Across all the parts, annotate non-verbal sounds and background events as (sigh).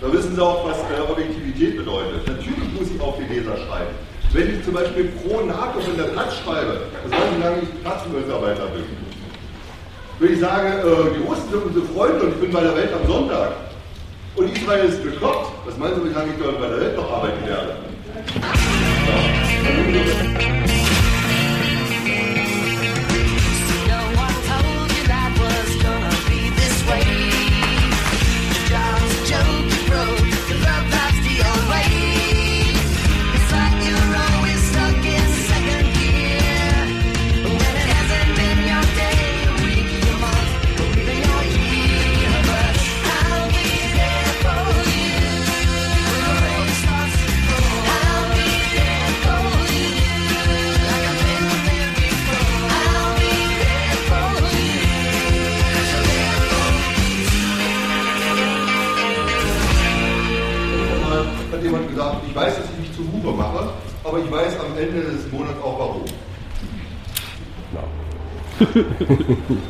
Da wissen Sie auch, was äh, Objektivität bedeutet. Natürlich muss ich auf die Leser schreiben. Wenn ich zum Beispiel pro NATO in der Platz schreibe, das heißt, wie lange ich Platzmitarbeiter bin. Wenn ich sage, äh, die Russen sind unsere Freunde und ich bin bei der Welt am Sonntag und Israel ist bekloppt, was meinen Sie, wie lange ich dort bei der Welt noch arbeiten werde? Ja.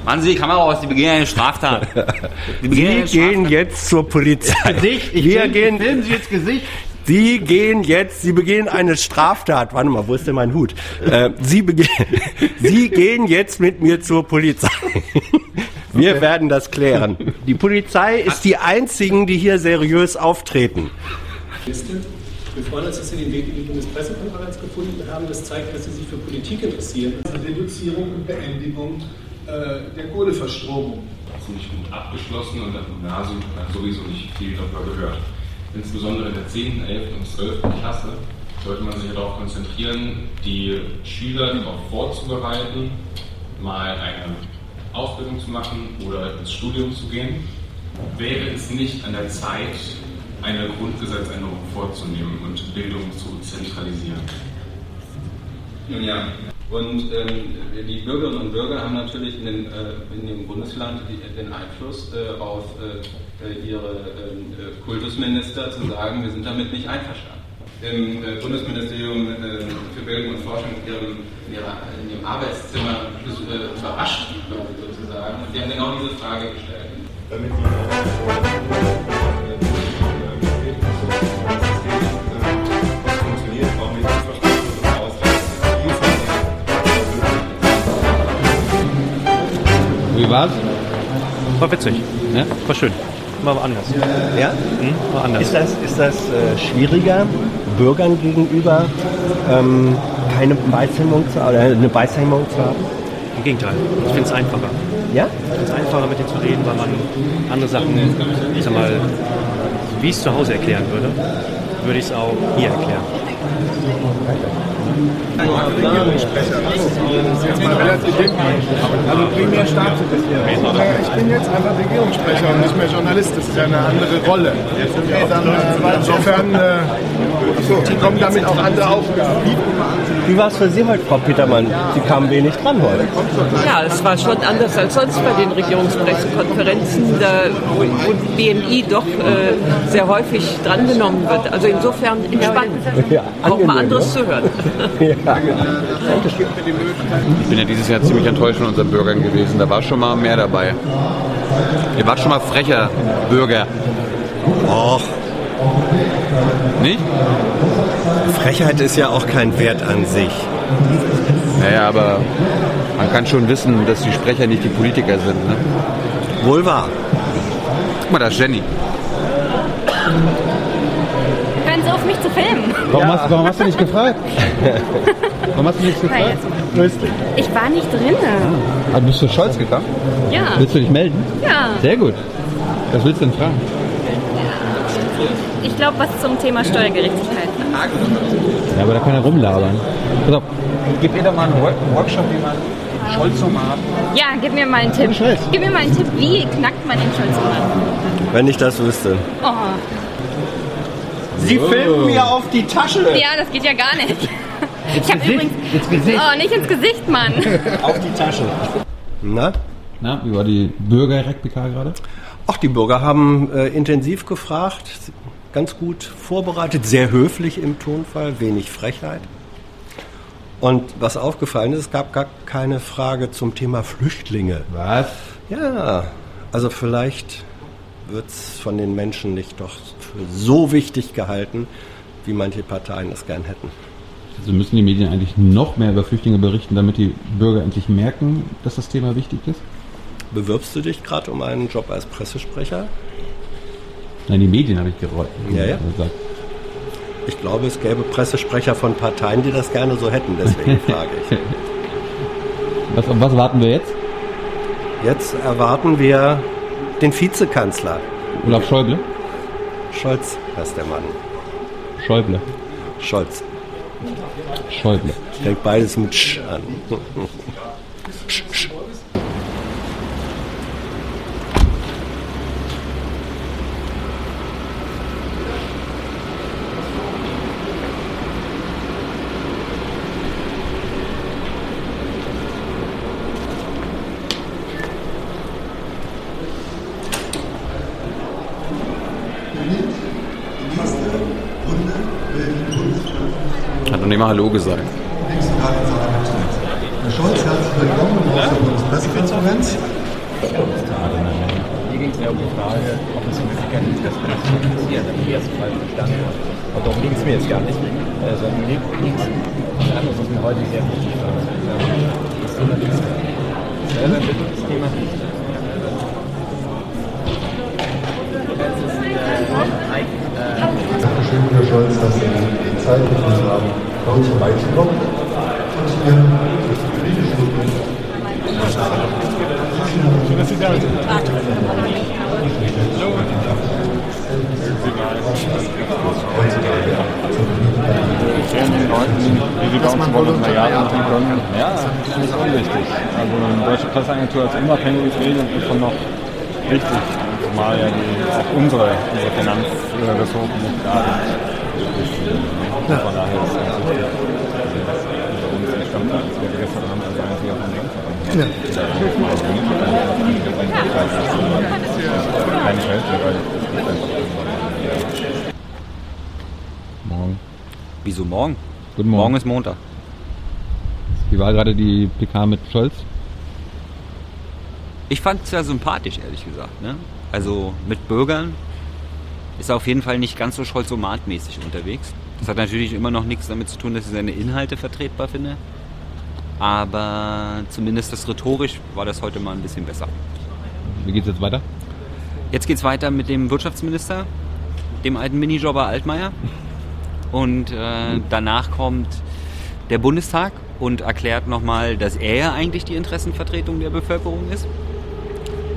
Machen Sie die Kamera aus, Sie begehen eine Straftat. Sie, Sie gehen jetzt zur Polizei. Gesicht, ich Wir gehen, filmen Sie jetzt Gesicht. Sie gehen jetzt, Sie begehen eine Straftat. Warte mal, wo ist denn mein Hut? Äh, Sie, begehen, (laughs) Sie gehen jetzt mit mir zur Polizei. Wir okay. werden das klären. Die Polizei ist die einzigen, die hier seriös auftreten. Wir freuen uns, dass Sie den Weg in die Bundespressekonferenz gefunden haben. Das zeigt, dass Sie sich für Politik interessieren. Reduzierung und Beendigung äh, der Kohleverstromung. Ziemlich gut abgeschlossen und am Gymnasium sowieso nicht viel darüber gehört. Insbesondere in der 10., 11. und 12. Klasse sollte man sich darauf konzentrieren, die Schüler darauf vorzubereiten, mal eine Ausbildung zu machen oder ins Studium zu gehen. Wäre es nicht an der Zeit, eine Grundgesetzänderung vorzunehmen und Bildung zu zentralisieren. Nun ja, und ähm, die Bürgerinnen und Bürger haben natürlich in, den, äh, in dem Bundesland die, den Einfluss äh, auf äh, ihre ähm, äh, Kultusminister zu sagen, wir sind damit nicht einverstanden. Im äh, Bundesministerium äh, für Bildung und Forschung in ihrem, in ihrer, in ihrem Arbeitszimmer überrascht sozusagen. Und die haben genau diese Frage gestellt. War's? War witzig. Ja? War schön. War anders. Ja? Hm? War anders. Ist das, ist das äh, schwieriger, Bürgern gegenüber ähm, keine Beißhemmung zu, oder eine Beißhemmung zu haben? Im Gegenteil. Ich finde es einfacher. Ja? Ich finde es einfacher, mit denen zu reden, weil man andere Sachen, ich sag mal, wie ich es zu Hause erklären würde, würde ich es auch hier erklären. Ich bin jetzt einfach Regierungssprecher und nicht mehr Journalist. Das ist ja eine andere Rolle. Dann, insofern äh, kommen damit auch andere Aufgaben. Wie war es für Sie heute, Frau Petermann? Sie kamen wenig dran heute. Ja, es war schon anders als sonst bei den Regierungspressekonferenzen, da, wo, BMI doch äh, sehr häufig drangenommen wird. Also insofern entspannt. Ja, auch mal anderes zu hören. (laughs) Ja. Ich bin ja dieses Jahr ziemlich enttäuscht von unseren Bürgern gewesen. Da war schon mal mehr dabei. Ihr wart schon mal frecher Bürger. Och. Nicht? Frechheit ist ja auch kein Wert an sich. Naja, aber man kann schon wissen, dass die Sprecher nicht die Politiker sind. Ne? Wohl wahr. Guck mal, da ist Jenny. Hören Sie auf, mich zu filmen. Warum, ja. hast, warum hast, du nicht gefragt? (laughs) warum hast du nichts gefragt? Dich. Ich war nicht drin. Ah, bist du stolz gekommen? Ja. Willst du dich melden? Ja. Sehr gut. Was willst du denn fragen? Ich glaube, was zum Thema Steuergerechtigkeit. Ja, aber da kann er rumlabern. Pass auf. Gib mir doch mal einen Workshop, wie man Scholzomat. Ja, gib mir mal einen Tipp. Gib mir mal einen Tipp, wie knackt man den Scholzomat? Wenn ich das wüsste. Oh. Sie oh. filmen mir auf die Tasche. Ja, das geht ja gar nicht. ich habe übrigens. Ins Gesicht. Oh, nicht ins Gesicht, Mann. (laughs) auf die Tasche. Na? Na, wie war die Bürgerrepublika gerade? Ach, die Bürger haben äh, intensiv gefragt, ganz gut vorbereitet, sehr höflich im Tonfall, wenig Frechheit. Und was aufgefallen ist, es gab gar keine Frage zum Thema Flüchtlinge. Was? Ja, also vielleicht wird es von den Menschen nicht doch für so wichtig gehalten, wie manche Parteien es gern hätten. Also müssen die Medien eigentlich noch mehr über Flüchtlinge berichten, damit die Bürger endlich merken, dass das Thema wichtig ist? Bewirbst du dich gerade um einen Job als Pressesprecher? Nein, die Medien habe ich gerollt. Ja, ja. gesagt. Ich glaube, es gäbe Pressesprecher von Parteien, die das gerne so hätten, deswegen frage ich. (laughs) Was, was warten wir jetzt? Jetzt erwarten wir den Vizekanzler. Olaf Schäuble? Scholz heißt der Mann. Schäuble. Scholz. Schäuble. Fängt beides mit Sch an. (laughs) Sch, Sch. Mal Hallo gesagt. Herr Scholz, herzlich willkommen aus der Bundespressekonferenz. Hier ging es ja um die Frage, ob es signifikant ist, dass das passiert. Im ersten Fall verstanden. Und darum ging es mir jetzt gar nicht. Äh, sondern mir ging es um anderes, was mir heute sehr wichtig war. Das Thema wichtiges Thema. Dankeschön, Herr Scholz, dass Sie die Zeit gefunden haben, bei uns vorbeizukommen und hier das politische Schön, dass Sie da sind. erklären den Leuten, wie sie bei uns Volontariat machen können. Ja, das ist unwichtig. Also eine deutsche Presseagentur als unabhängiges Medium ist schon noch wichtig, zumal ja die, auch unsere, unsere Finanzressourcen nicht da sind. Von daher ist es über uns entstanden ist. Das wurde gestern Abend eigentlich auch von links Ja. Morgen. Wieso morgen? Guten Morgen. Morgen ist Montag. Wie war gerade die PK mit Scholz? Ich fand es ja sympathisch, ehrlich gesagt. Ne? Also mit Bürgern ist er auf jeden Fall nicht ganz so Scholzomat-mäßig unterwegs. Das hat natürlich immer noch nichts damit zu tun, dass ich seine Inhalte vertretbar finde. Aber zumindest das rhetorisch war das heute mal ein bisschen besser. Wie geht's jetzt weiter? Jetzt geht's weiter mit dem Wirtschaftsminister, dem alten Minijobber Altmaier. Und äh, danach kommt der Bundestag und erklärt nochmal, dass er eigentlich die Interessenvertretung der Bevölkerung ist.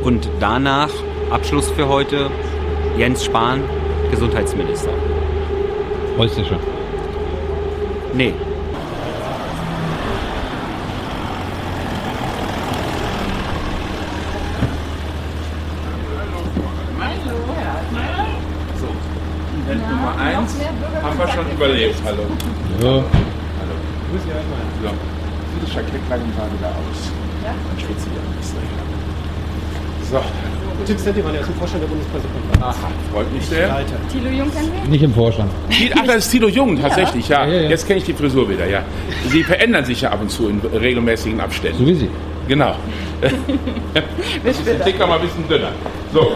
Und danach, Abschluss für heute, Jens Spahn, Gesundheitsminister. Freust du dich schon? Nee. So, Event Nummer 1 haben wir schon überlebt. Hallo. Ja. Hallo. Grüß Sie einmal. So. Sieht das Jackett langsam wieder aus. Ja. Dann schwitze ich ein bisschen. So. Tim Stendimann, er ist im Vorstand der Bundespressekonferenz. Aha, freut mich sehr. Thilo Jung kennen wir? Nicht im Vorstand. Ach, das ist Tilo Jung, tatsächlich, ja. Ja, ja, ja. Jetzt kenne ich die Frisur wieder, ja. Sie verändern sich ja ab und zu in regelmäßigen Abständen. So wie Sie. Genau. (laughs) Das ist der Ticker mal ein bisschen dünner. So. (laughs)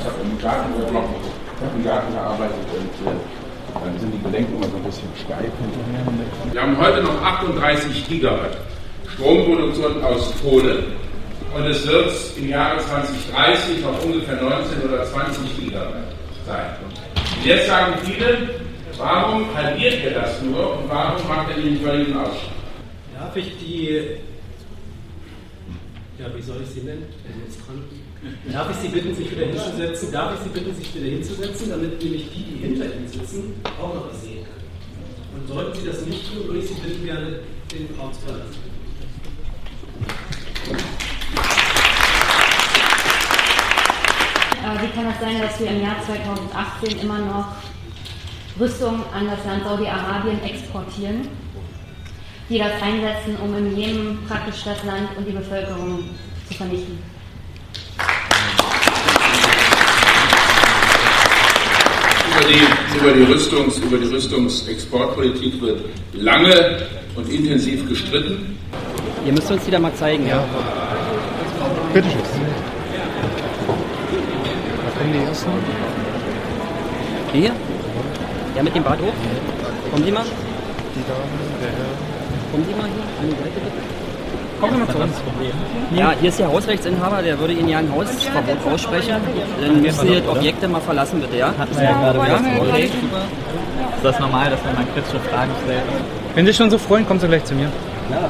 Ich habe im Garten, ich hab im Garten gearbeitet und äh, die Gelenke immer so ein bisschen steif hinterher. Wir haben heute noch 38 Gigawatt Stromproduktion aus Kohle und es wird im Jahre 2030 auf ungefähr 19 oder 20 Gigawatt sein. Und jetzt sagen viele, warum halbiert ihr das nur und warum macht ihr den völligen Ausstieg? Darf ich die. Ja, wie soll ich sie nennen? Dran. Darf ich Sie bitten, sich wieder hinzusetzen? Darf ich Sie bitten, sich wieder hinzusetzen, damit nämlich die, die hinter Ihnen sitzen, auch noch was sehen können? Und sollten Sie das nicht tun, würde ich Sie bitten, gerne den Raum zu verlassen. Äh, wie kann das sein, dass wir im Jahr 2018 immer noch Rüstung an das Land Saudi-Arabien exportieren, die das einsetzen, um im Jemen praktisch das Land und die Bevölkerung zu vernichten? Über die, über die, Rüstungs, über die Rüstungsexportpolitik wird lange und intensiv gestritten. Ihr müsst uns die da mal zeigen, ja. Bitte schön. Da kommen die ersten. Hier? Der mit dem Bart hoch? Kommen Sie mal? Die Damen, der Herr. Kommen Sie mal hier an die Seite bitte. Kommen Sie mal zu uns. Ja, hier ist der Hausrechtsinhaber, der würde Ihnen ja ein Hausverbot aussprechen. Dann müssen Sie das Objekte mal verlassen, bitte, ja? Hatten wir ja gerade ja, okay. Ist das normal, dass man mal kritische Fragen stellt? Wenn Sie schon so freuen, kommen Sie gleich zu mir. Ja,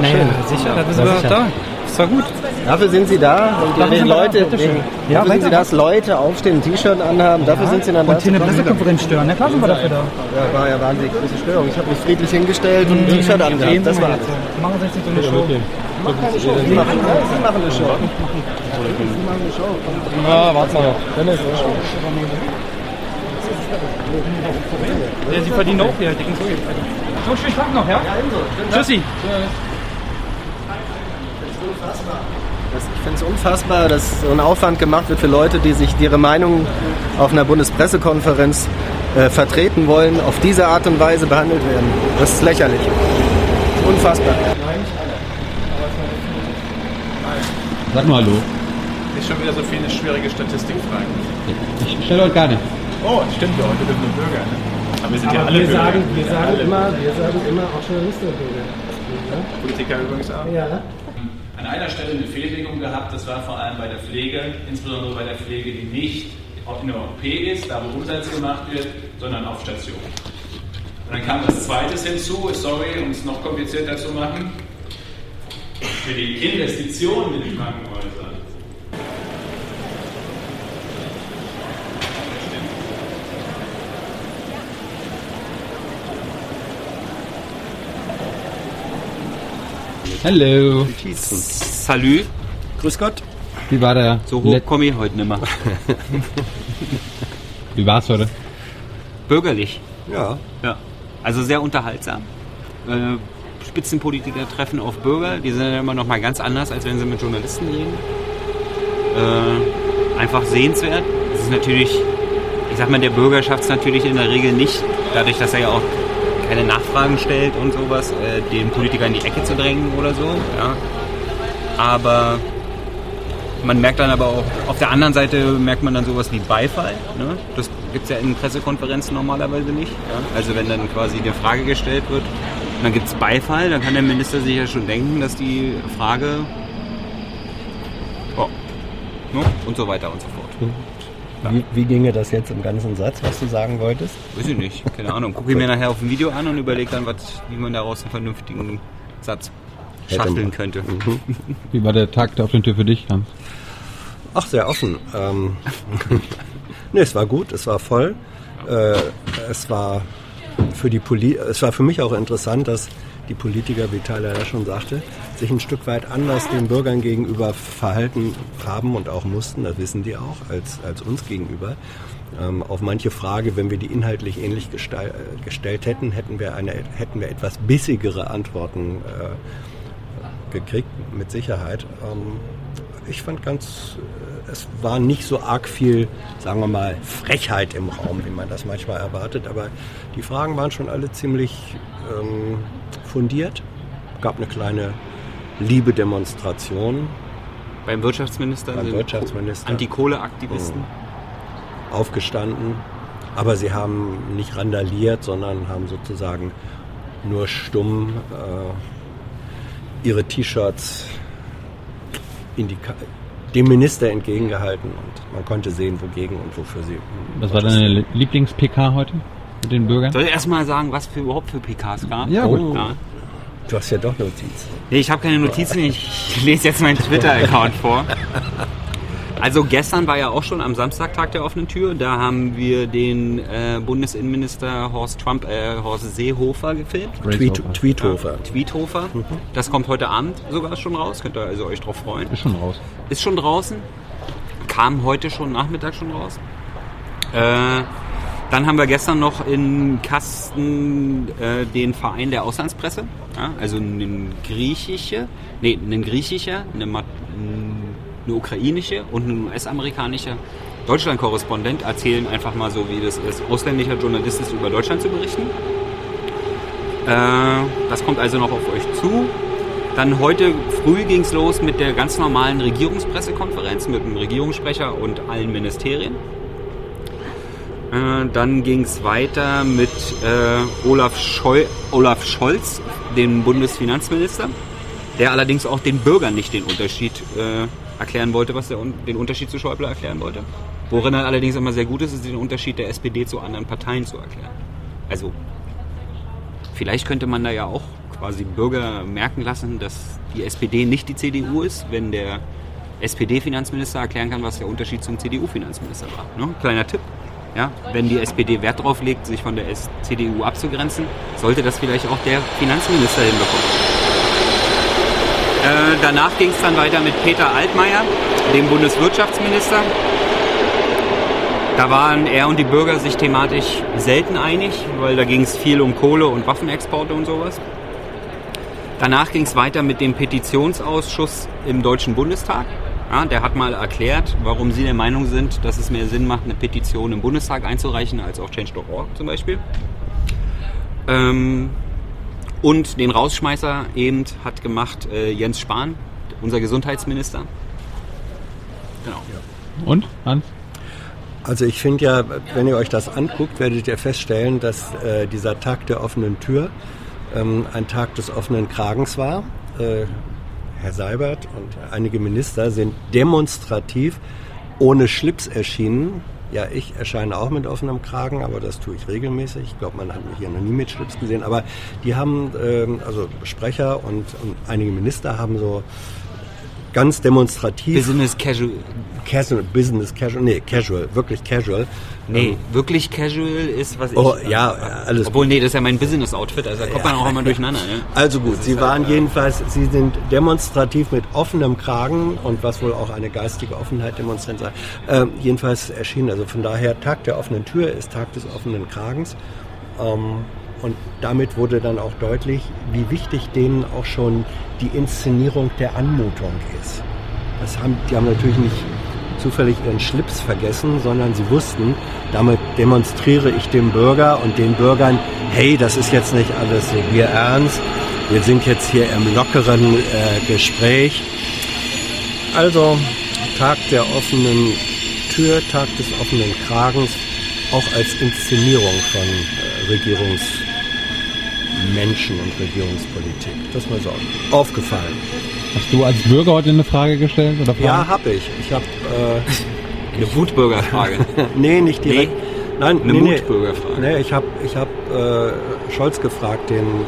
Naja, sicher, da sind wir doch da. Ist doch gut. Dafür sind Sie da. Und Dafür die sind da, Leute, dafür Ja, sind. Sie da, dass Leute aufstehen, ein T-Shirt anhaben. Dafür sind Sie dann da. Und hier eine Pressekonferenz stören. Na klar sind wir dafür da. Ja, war ja wahnsinnig große Störung. Ich habe mich friedlich hingestellt und ein T-Shirt Drehen angehabt. Das war jetzt. Machen Sie jetzt nicht so eine Show. Mach keine Show. Sie machen, Sie machen eine Show. Sie machen eine Show. Ja, warte mal. Dennis, Ja, Sie verdienen auch hier, dicken Zeug. So, schönen Tag noch, ja? Tschüssi. Das, ich finde es unfassbar, dass so ein Aufwand gemacht wird für Leute, die sich ihre Meinung auf einer Bundespressekonferenz äh, vertreten wollen, auf diese Art und Weise behandelt werden. Das ist lächerlich. Unfassbar. Sag mal Hallo. Nicht schon wieder so viele schwierige Statistikfragen. Ich stelle heute gar nicht. Oh, stimmt ja, heute sind nur Bürger. Ne? Aber wir sind ja alle wir Bürger. sagen, wir sagen alle immer, Bürger. wir sagen immer auch Journalisten und Bürger. Politiker übrigens auch. Ja. An einer Stelle eine Fehllegung gehabt, das war vor allem bei der Pflege, insbesondere bei der Pflege, die nicht in der OP ist, da wo Umsatz gemacht wird, sondern auf Station. Und dann kam das Zweite hinzu, sorry, um es noch komplizierter zu machen, für die Investitionen in die Krankenhäuser. Hallo. Salü. Grüß Gott. Wie war der? So hoch komme ich heute nimmer. (laughs) Wie war's heute? Bürgerlich. Ja. Ja. Also sehr unterhaltsam. Äh, Spitzenpolitiker treffen auf Bürger, die sind ja immer noch mal ganz anders, als wenn sie mit Journalisten reden. Äh, einfach sehenswert. Es ist natürlich, ich sag mal, der Bürger schafft es natürlich in der Regel nicht, dadurch, dass er ja auch keine Nachfragen stellt und sowas, äh, den Politiker in die Ecke zu drängen oder so. Ja. Aber man merkt dann aber auch, auf der anderen Seite merkt man dann sowas wie Beifall. Ne? Das gibt es ja in Pressekonferenzen normalerweise nicht. Ja? Also wenn dann quasi eine Frage gestellt wird dann gibt es Beifall, dann kann der Minister sich ja schon denken, dass die Frage oh, ne? und so weiter und so fort. Wie, wie ginge das jetzt im ganzen Satz, was du sagen wolltest? Weiß ich nicht, keine (laughs) Ahnung. Gucke ich mir nachher auf ein Video an und überlege dann, was, wie man daraus einen vernünftigen Satz schachteln könnte. (laughs) Wie war der Tag der offenen Tür für dich, Hans? Ach, sehr offen. Ähm, (laughs) nee, es war gut, es war voll. Äh, es war für die Poli es war für mich auch interessant, dass die Politiker, wie Tyler ja schon sagte, sich ein Stück weit anders den Bürgern gegenüber verhalten haben und auch mussten, das wissen die auch, als, als uns gegenüber. Ähm, auf manche Frage, wenn wir die inhaltlich ähnlich äh, gestellt hätten, hätten wir, eine, hätten wir etwas bissigere Antworten äh, gekriegt, mit Sicherheit. Ähm, ich fand ganz, äh, es war nicht so arg viel, sagen wir mal, Frechheit im Raum, wie man das manchmal erwartet, aber die Fragen waren schon alle ziemlich ähm, fundiert. gab eine kleine Liebedemonstration. Beim Wirtschaftsminister? Beim Wirtschaftsminister. Antikohleaktivisten? Mhm. Aufgestanden. Aber sie haben nicht randaliert, sondern haben sozusagen nur stumm äh, ihre T-Shirts in die dem Minister entgegengehalten und man konnte sehen, wogegen und wofür sie. Was war deine Lieblings-PK heute mit den Bürgern? Soll ich erstmal sagen, was für überhaupt für PKs gab? Ja, gut. Oh. Du hast ja doch Notizen. Nee, ich habe keine Notizen, ich lese jetzt meinen Twitter-Account vor. (laughs) Also gestern war ja auch schon am Samstag Tag der offenen Tür. Da haben wir den äh, Bundesinnenminister Horst Trump, äh, Horst Seehofer gefilmt. Tweet, Tweethofer. Ja, Tweethofer. Das kommt heute Abend sogar schon raus. Könnt ihr also euch drauf freuen. Ist schon raus. Ist schon draußen. Kam heute schon Nachmittag schon raus. Äh, dann haben wir gestern noch in Kasten äh, den Verein der Auslandspresse. Ja, also einen griechische, nee, einen griechischer, eine, eine ukrainische und eine US-amerikanische Deutschland-Korrespondent, erzählen einfach mal so, wie das ist, ausländischer Journalist ist, über Deutschland zu berichten. Äh, das kommt also noch auf euch zu. Dann heute früh ging es los mit der ganz normalen Regierungspressekonferenz mit dem Regierungssprecher und allen Ministerien. Äh, dann ging es weiter mit äh, Olaf, Scheu Olaf Scholz, dem Bundesfinanzminister, der allerdings auch den Bürgern nicht den Unterschied äh, erklären wollte, was der, den Unterschied zu Schäuble erklären wollte. Worin er allerdings immer sehr gut ist, ist den Unterschied der SPD zu anderen Parteien zu erklären. Also vielleicht könnte man da ja auch quasi Bürger merken lassen, dass die SPD nicht die CDU ist, wenn der SPD-Finanzminister erklären kann, was der Unterschied zum CDU-Finanzminister war. Ne? Kleiner Tipp. Ja, wenn die SPD Wert darauf legt, sich von der CDU abzugrenzen, sollte das vielleicht auch der Finanzminister hinbekommen. Äh, danach ging es dann weiter mit Peter Altmaier, dem Bundeswirtschaftsminister. Da waren er und die Bürger sich thematisch selten einig, weil da ging es viel um Kohle und Waffenexporte und sowas. Danach ging es weiter mit dem Petitionsausschuss im Deutschen Bundestag. Ja, der hat mal erklärt, warum sie der Meinung sind, dass es mehr Sinn macht, eine Petition im Bundestag einzureichen, als auf Change.org zum Beispiel. Ähm, und den Rausschmeißer eben hat gemacht äh, Jens Spahn, unser Gesundheitsminister. Genau. Und, Hans? Also ich finde ja, wenn ihr euch das anguckt, werdet ihr feststellen, dass äh, dieser Tag der offenen Tür ähm, ein Tag des offenen Kragens war. Äh, Herr Seibert und einige Minister sind demonstrativ ohne Schlips erschienen. Ja, ich erscheine auch mit offenem Kragen, aber das tue ich regelmäßig. Ich glaube, man hat mich hier noch nie mit Schlips gesehen. Aber die haben, ähm, also Sprecher und, und einige Minister haben so ganz demonstrativ. Business Casual. Casual, Business Casual, nee, Casual, wirklich Casual. Nee, Ähm, wirklich Casual ist, was ich. Oh, ja, alles Obwohl, nee, das ist ja mein Business-Outfit, also da kommt man auch immer durcheinander. Ja. (laughs) Also gut, Sie waren jedenfalls, Sie sind demonstrativ mit offenem Kragen und was wohl auch eine geistige Offenheit demonstrieren soll, ähm, jedenfalls erschienen. Also von daher, Tag der offenen Tür ist Tag des offenen Kragens. Ähm, und damit wurde dann auch deutlich, wie wichtig denen auch schon die Inszenierung der Anmutung ist. Das haben, die haben natürlich nicht zufällig ihren Schlips vergessen, sondern sie wussten, damit demonstriere ich dem Bürger und den Bürgern, hey, das ist jetzt nicht alles so wir ernst, wir sind jetzt hier im lockeren äh, Gespräch. Also Tag der offenen Tür, Tag des offenen Kragens, auch als Inszenierung von äh, Regierungsmenschen und Regierungspolitik. Das mal so aufgefallen. Hast du als Bürger heute eine Frage gestellt? Oder Fragen? Ja, habe ich. Ich habe äh, (laughs) eine Wutbürgerfrage. (laughs) nee, nicht direkt. Nein, eine nee, nee. Mutbürgerfrage. Nee, ich habe ich hab, äh, Scholz gefragt, den ähm,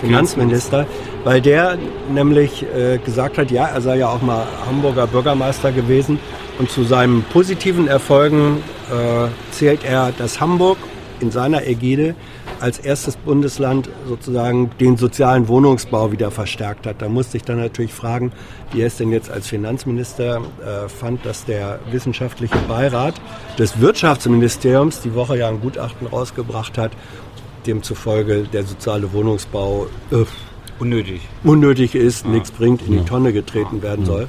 Finanzminister, weil der nämlich äh, gesagt hat, ja, er sei ja auch mal Hamburger Bürgermeister gewesen und zu seinen positiven Erfolgen äh, zählt er, dass Hamburg in seiner Ägide als erstes Bundesland sozusagen den sozialen Wohnungsbau wieder verstärkt hat. Da musste ich dann natürlich fragen, wie er es denn jetzt als Finanzminister äh, fand, dass der wissenschaftliche Beirat des Wirtschaftsministeriums die Woche ja ein Gutachten rausgebracht hat, demzufolge der soziale Wohnungsbau äh, unnötig. unnötig ist, nichts bringt, in die Tonne getreten werden soll.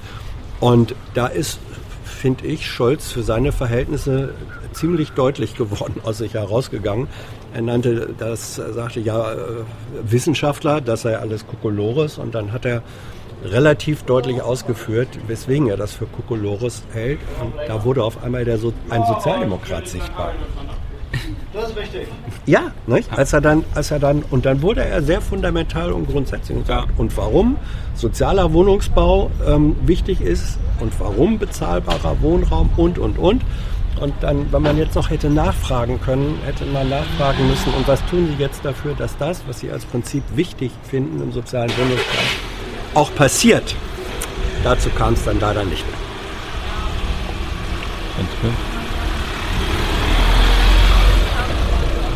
Und da ist, finde ich, Scholz für seine Verhältnisse ziemlich deutlich geworden aus sich herausgegangen. Er nannte das, er sagte ja, äh, Wissenschaftler, das sei alles Kokolores und dann hat er relativ deutlich ausgeführt, weswegen er das für Kokolores hält. Und da wurde auf einmal der so ein Sozialdemokrat sichtbar. Das ist richtig. Ja, nicht? Als er dann, als er dann, und dann wurde er sehr fundamental und grundsätzlich gesagt. Und warum sozialer Wohnungsbau ähm, wichtig ist und warum bezahlbarer Wohnraum und, und, und. Und dann, wenn man jetzt noch hätte nachfragen können, hätte man nachfragen müssen, und was tun Sie jetzt dafür, dass das, was Sie als Prinzip wichtig finden im sozialen Wohnungsbau, auch passiert? Dazu kam es dann leider nicht mehr.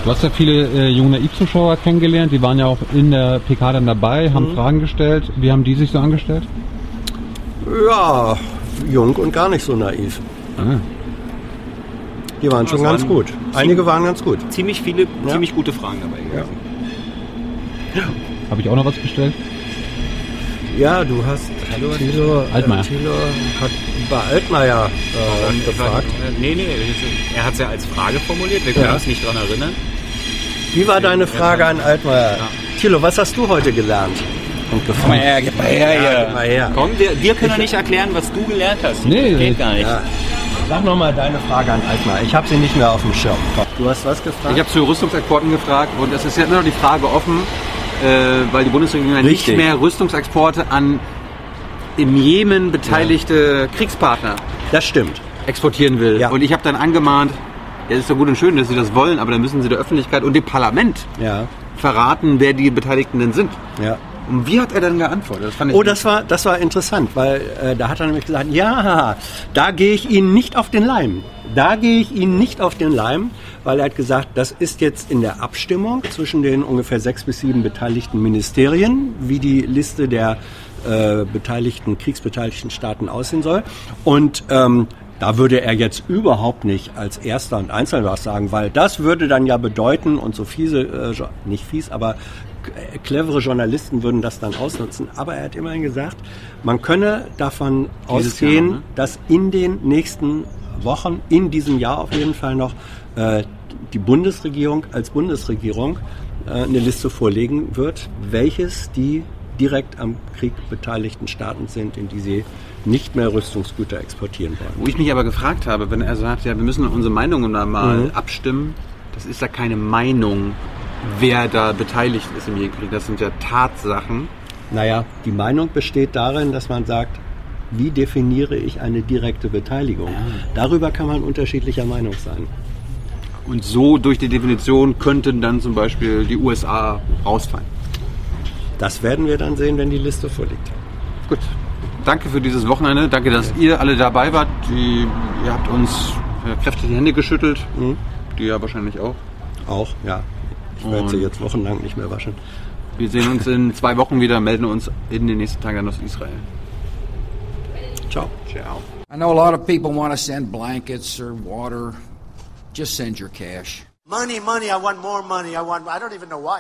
Du hast ja viele äh, junge Naiv-Zuschauer kennengelernt, die waren ja auch in der PK dann dabei, haben Mhm. Fragen gestellt. Wie haben die sich so angestellt? Ja, jung und gar nicht so naiv. Ah. Die waren schon ganz waren gut. Einige waren ganz gut. Ziemlich viele, ziemlich gute Fragen dabei gewesen. Habe ich auch noch was gestellt? Ja, du hast Hallo, Thilo. Altmaier. Thilo hat über Altmaier äh, gefragt. Nee, nee, er hat es ja als Frage formuliert, wir können Ja. uns nicht daran erinnern. Wie war deine Frage an Altmaier? Thilo, was hast du heute gelernt? Und gefragt? Komm mal her, gib mal her Ja, mal her. Komm, wir, wir können doch nicht erklären, was du gelernt hast. Nee, geht gar nicht. Ja. Sag nochmal deine Frage an Altmaier. Ich habe sie nicht mehr auf dem Schirm. Du hast was gefragt? Ich habe zu Rüstungsexporten gefragt und es ist ja immer noch die Frage offen, äh, weil die Bundesregierung ja nicht mehr Rüstungsexporte an im Jemen beteiligte Kriegspartner das stimmt. exportieren will. Und ich habe dann angemahnt, ja, ist doch gut und schön, dass sie das wollen, aber dann müssen sie der Öffentlichkeit und dem Parlament Ja. verraten, wer die Beteiligten denn sind. Ja. Und wie hat er dann geantwortet? Das Oh, das war, das war interessant, weil äh, da hat er nämlich gesagt, ja, da gehe ich Ihnen nicht auf den Leim. Da gehe ich Ihnen nicht auf den Leim, weil er hat gesagt, das ist jetzt in der Abstimmung zwischen den ungefähr sechs bis sieben beteiligten Ministerien, wie die Liste der äh, beteiligten, kriegsbeteiligten Staaten aussehen soll. Und ähm, da würde er jetzt überhaupt nicht als Erster und Einzelner was sagen, weil das würde dann ja bedeuten, und so fiese, äh, nicht fies, aber clevere Journalisten würden das dann ausnutzen. Aber er hat immerhin gesagt, man könne davon Dieses ausgehen, Jahr, ne? dass in den nächsten Wochen, in diesem Jahr auf jeden Fall noch, äh, die Bundesregierung als Bundesregierung äh, eine Liste vorlegen wird, welches die direkt am Krieg beteiligten Staaten sind, in die sie nicht mehr Rüstungsgüter exportieren wollen. Wo ich mich aber gefragt habe, wenn er sagt, ja, wir müssen unsere Meinungen mal Mhm. abstimmen, das ist ja keine Meinung, wer da beteiligt ist im Jemenkrieg. Das sind ja Tatsachen. Naja, die Meinung besteht darin, dass man sagt, wie definiere ich eine direkte Beteiligung? Darüber kann man unterschiedlicher Meinung sein. Und so durch die Definition könnten dann zum Beispiel die USA rausfallen. Das werden wir dann sehen, wenn die Liste vorliegt. Gut. Danke für dieses Wochenende. Danke, dass ihr alle dabei wart. Die, ihr habt uns äh, kräftig die Hände geschüttelt. Die ja wahrscheinlich auch. Auch, ja. Ich werde sie jetzt wochenlang nicht mehr waschen. Wir sehen uns in zwei Wochen wieder, melden uns in den nächsten Tagen dann aus Israel. Ciao. Ciao. I know a lot of people want to send blankets or water. Just send your cash. Money, money, I want more money. I want, I don't even know why.